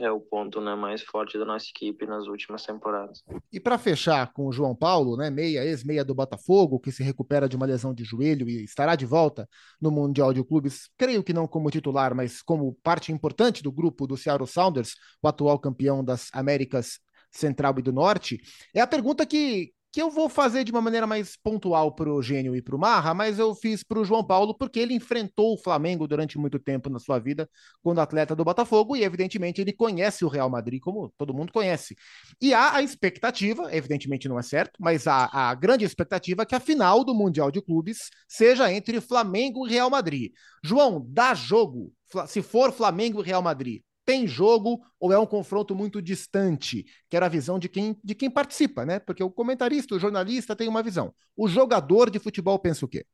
é o ponto né, mais forte da nossa equipe nas últimas temporadas. E para fechar com o João Paulo, né, meia, ex-meia do Botafogo, que se recupera de uma lesão de joelho e estará de volta no Mundial de Clubes, creio que não como titular, mas como parte importante do grupo do Seattle Sounders, o atual campeão das Américas Central e do Norte, é a pergunta que, que eu vou fazer de uma maneira mais pontual para o Gênio e para o Marra, mas eu fiz para o João Paulo porque ele enfrentou o Flamengo durante muito tempo na sua vida quando atleta do Botafogo e, evidentemente, ele conhece o Real Madrid como todo mundo conhece. E há a expectativa, evidentemente não é certo, mas há a grande expectativa que a final do Mundial de Clubes seja entre Flamengo e Real Madrid. João, dá jogo. Se for Flamengo e Real Madrid, tem jogo ou é um confronto muito distante? Quero a visão de quem, de quem participa, né? Porque o comentarista, o jornalista tem uma visão. O jogador de futebol pensa o quê?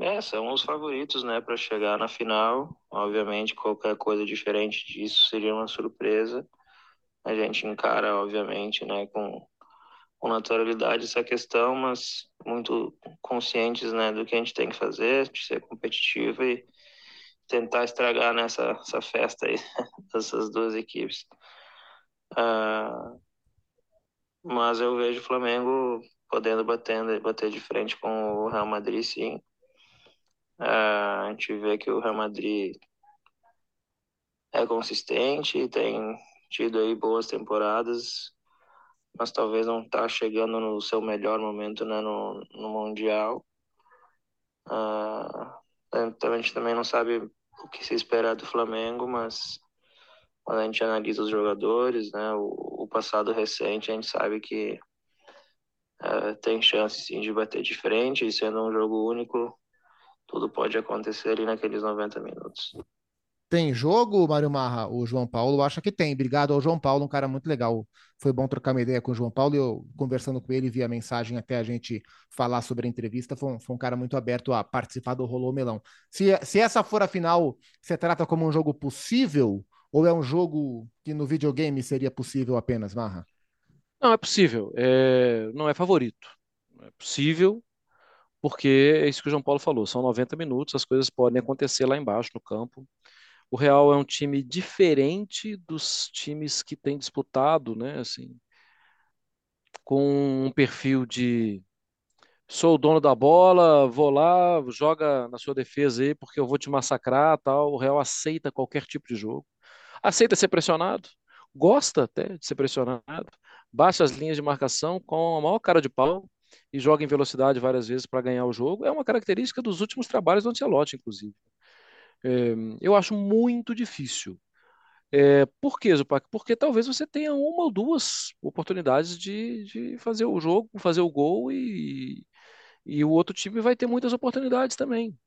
É, são os favoritos, né, para chegar na final. Obviamente, qualquer coisa diferente disso seria uma surpresa. A gente encara, obviamente, né, com, com naturalidade essa questão, mas muito conscientes, né, do que a gente tem que fazer, de ser competitivo e tentar estragar nessa essa festa aí dessas duas equipes. Uh, mas eu vejo o Flamengo podendo batendo, bater de frente com o Real Madrid, sim. Uh, a gente vê que o Real Madrid é consistente, tem tido aí boas temporadas, mas talvez não está chegando no seu melhor momento né, no, no Mundial. Uh, a gente também não sabe o que se espera do Flamengo, mas quando a gente analisa os jogadores, né, o, o passado recente, a gente sabe que uh, tem chance sim de bater de frente, e sendo um jogo único, tudo pode acontecer ali naqueles 90 minutos. Tem jogo, Mário Marra? O João Paulo acha que tem. Obrigado ao João Paulo, um cara muito legal. Foi bom trocar uma ideia com o João Paulo eu, conversando com ele via mensagem até a gente falar sobre a entrevista, foi um, foi um cara muito aberto a participar do Rolô Melão. Se, se essa for a final, você trata como um jogo possível ou é um jogo que no videogame seria possível apenas, Marra? Não, é possível. É... Não é favorito. É possível, porque é isso que o João Paulo falou. São 90 minutos, as coisas podem acontecer lá embaixo no campo. O Real é um time diferente dos times que tem disputado, né? Assim, com um perfil de sou o dono da bola, vou lá, joga na sua defesa aí porque eu vou te massacrar, tal. O Real aceita qualquer tipo de jogo, aceita ser pressionado, gosta até de ser pressionado, baixa as linhas de marcação com a maior cara de pau e joga em velocidade várias vezes para ganhar o jogo. É uma característica dos últimos trabalhos do Ancelotti, inclusive. É, eu acho muito difícil. É, por quê, Zupac? Porque talvez você tenha uma ou duas oportunidades de, de fazer o jogo, fazer o gol e, e o outro time vai ter muitas oportunidades também.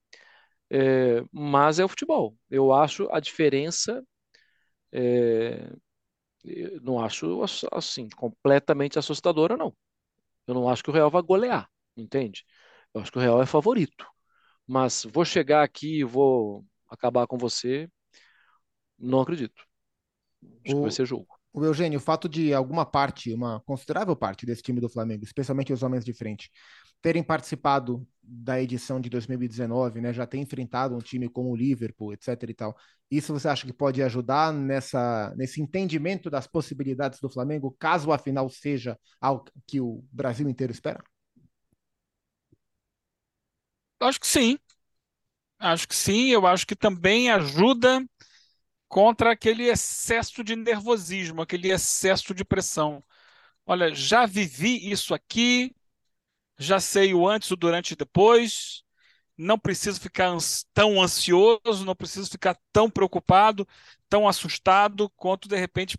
É, mas é o futebol. Eu acho a diferença. É, não acho assim completamente assustadora, não. Eu não acho que o Real vai golear, entende? Eu acho que o Real é favorito. Mas vou chegar aqui e vou acabar com você, não acredito. Acho o, que vai ser jogo. O Eugênio, o fato de alguma parte, uma considerável parte desse time do Flamengo, especialmente os homens de frente, terem participado da edição de 2019, né, já ter enfrentado um time como o Liverpool, etc e tal. Isso você acha que pode ajudar nessa, nesse entendimento das possibilidades do Flamengo, caso a final seja algo que o Brasil inteiro espera? Acho que sim. Acho que sim. Eu acho que também ajuda contra aquele excesso de nervosismo, aquele excesso de pressão. Olha, já vivi isso aqui, já sei o antes, o durante e depois. Não preciso ficar tão ansioso, não preciso ficar tão preocupado, tão assustado quanto de repente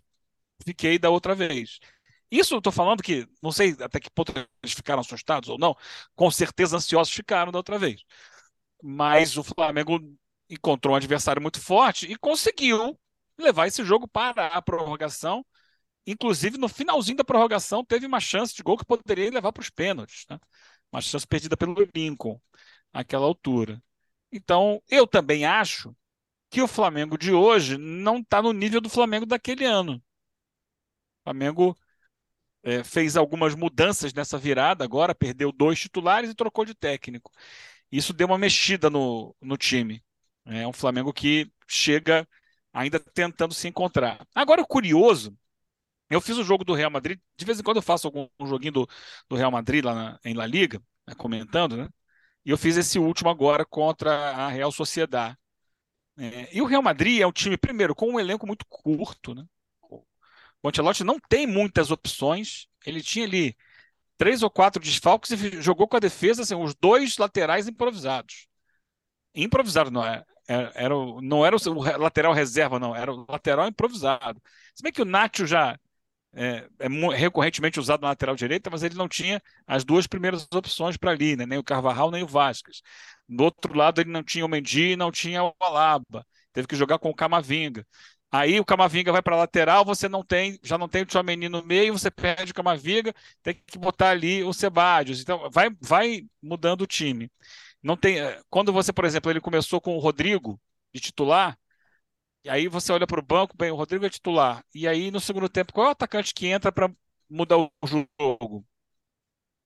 fiquei da outra vez. Isso eu estou falando que, não sei até que ponto eles ficaram assustados ou não, com certeza ansiosos ficaram da outra vez. Mas o Flamengo encontrou um adversário muito forte e conseguiu levar esse jogo para a prorrogação Inclusive, no finalzinho da prorrogação, teve uma chance de gol que poderia levar para os pênaltis. Né? Uma chance perdida pelo Lincoln, naquela altura. Então, eu também acho que o Flamengo de hoje não está no nível do Flamengo daquele ano. O Flamengo é, fez algumas mudanças nessa virada agora, perdeu dois titulares e trocou de técnico. Isso deu uma mexida no, no time. É um Flamengo que chega ainda tentando se encontrar. Agora, o curioso eu fiz o jogo do Real Madrid, de vez em quando eu faço algum um joguinho do, do Real Madrid lá na, em La Liga, né, comentando, né? E eu fiz esse último agora contra a Real Sociedade. É, e o Real Madrid é um time, primeiro, com um elenco muito curto, né? O Ancelotti não tem muitas opções. Ele tinha ali três ou quatro desfalques e jogou com a defesa, assim, os dois laterais improvisados. Improvisado, não é? Era, era, não era o lateral reserva, não, era o lateral improvisado. Se bem que o Nacho já é, é recorrentemente usado na lateral direita, mas ele não tinha as duas primeiras opções para ali, né? nem o Carvajal nem o Vasquez. Do outro lado, ele não tinha o Mendy não tinha o Alaba. Teve que jogar com o Camavinga. Aí o Camavinga vai para lateral, você não tem, já não tem o Tchouameni no meio, você perde o Camavinga, tem que botar ali o Sebadios. Então vai, vai mudando o time. Não tem, eh, quando você, por exemplo, ele começou com o Rodrigo de titular, e aí você olha para o banco, bem, o Rodrigo é titular. E aí no segundo tempo, qual é o atacante que entra para mudar o jogo?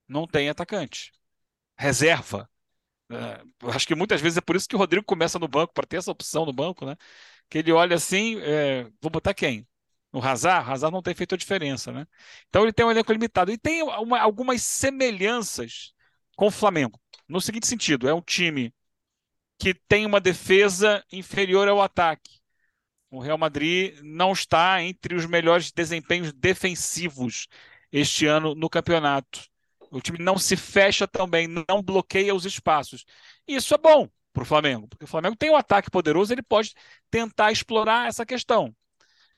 Não tem atacante. Reserva. É, acho que muitas vezes é por isso que o Rodrigo começa no banco, para ter essa opção no banco, né? Que ele olha assim, é, vou botar quem? No Hazard? Hazard não tem feito a diferença, né? Então ele tem um elenco limitado. E tem uma, algumas semelhanças com o Flamengo. No seguinte sentido, é um time que tem uma defesa inferior ao ataque o Real Madrid não está entre os melhores desempenhos defensivos este ano no campeonato. O time não se fecha tão bem, não bloqueia os espaços. Isso é bom para o Flamengo, porque o Flamengo tem um ataque poderoso, ele pode tentar explorar essa questão.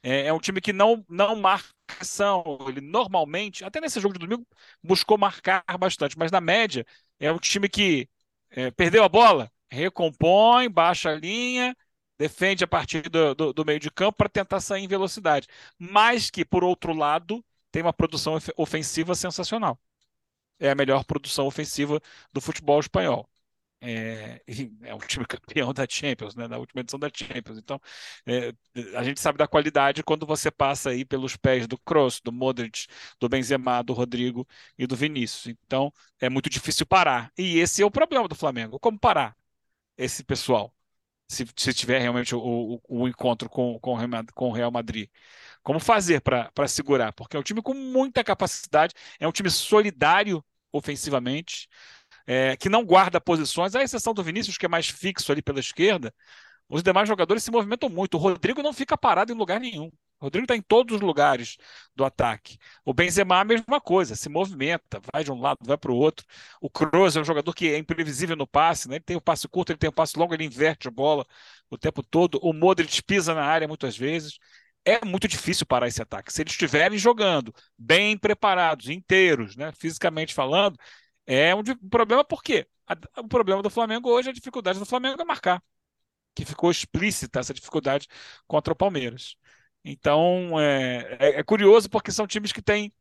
É, é um time que não, não marca ação. Ele normalmente, até nesse jogo de domingo, buscou marcar bastante, mas na média é um time que é, perdeu a bola, recompõe, baixa a linha defende a partir do, do, do meio de campo para tentar sair em velocidade, mas que, por outro lado, tem uma produção ofensiva sensacional. É a melhor produção ofensiva do futebol espanhol. É, é um time campeão da Champions, né, na última edição da Champions. Então, é, a gente sabe da qualidade quando você passa aí pelos pés do Kroos, do Modric, do Benzema, do Rodrigo e do Vinícius. Então, é muito difícil parar. E esse é o problema do Flamengo. Como parar esse pessoal? se, se tiver realmente o, o, o encontro com, com, com o Real Madrid. Como fazer para segurar? Porque é um time com muita capacidade, é um time solidário ofensivamente, é, que não guarda posições, à exceção do Vinícius, que é mais fixo ali pela esquerda. Os demais jogadores se movimentam muito. O Rodrigo não fica parado em lugar nenhum. O Rodrigo está em todos os lugares do ataque. O Benzema a mesma coisa, se movimenta, vai de um lado, vai para o outro. O Kroos é um jogador que é imprevisível no passe, né? ele tem o passe curto, ele tem o passe longo, ele inverte a bola o tempo todo. O Modric pisa na área muitas vezes. É muito difícil parar esse ataque. Se eles estiverem jogando bem preparados, inteiros, né? fisicamente falando, é um problema por quê? O problema do Flamengo hoje, a dificuldade do Flamengo é marcar, que ficou explícita essa dificuldade contra o Palmeiras. Então, é, é, é, curioso porque são times que têm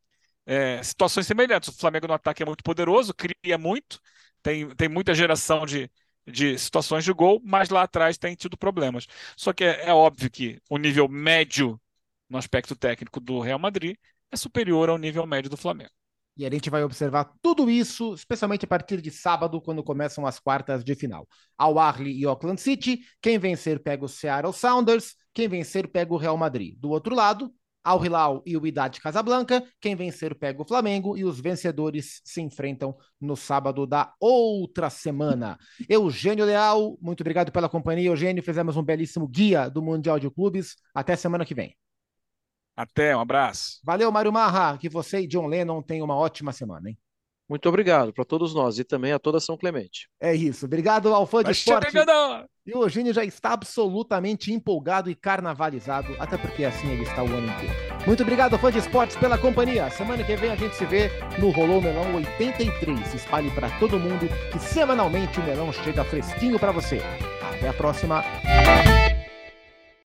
é, situações semelhantes. O Flamengo no ataque é muito poderoso, cria muito, tem, tem muita geração de, de situações de gol, mas lá atrás tem tido problemas. Só que é, é óbvio que o nível médio no aspecto técnico do Real Madrid é superior ao nível médio do Flamengo. E a gente vai observar tudo isso, especialmente a partir de sábado, quando começam as quartas de final. Al Ahly e Auckland City, quem vencer pega o Seattle Sounders, quem vencer pega o Real Madrid. Do outro lado, Al Hilal e o Idade Casablanca, quem vencer pega o Flamengo e os vencedores se enfrentam no sábado da outra semana. Eugênio Leal, muito obrigado pela companhia, Eugênio. Fizemos um belíssimo guia do Mundial de Clubes. Até semana que vem. Até, um abraço. Valeu, Mário Marra. Que você e John Lennon tenham uma ótima semana, hein? Muito obrigado para todos nós e também a toda São Clemente. É isso. Obrigado ao fã de esporte. E o Eugênio já está absolutamente empolgado e carnavalizado, até porque assim ele está o ano inteiro. Muito obrigado, fã de esportes, pela companhia. Semana que vem a gente se vê no Rolou Melão 83. Espalhe para todo mundo que semanalmente o melão chega fresquinho para você. Até a próxima.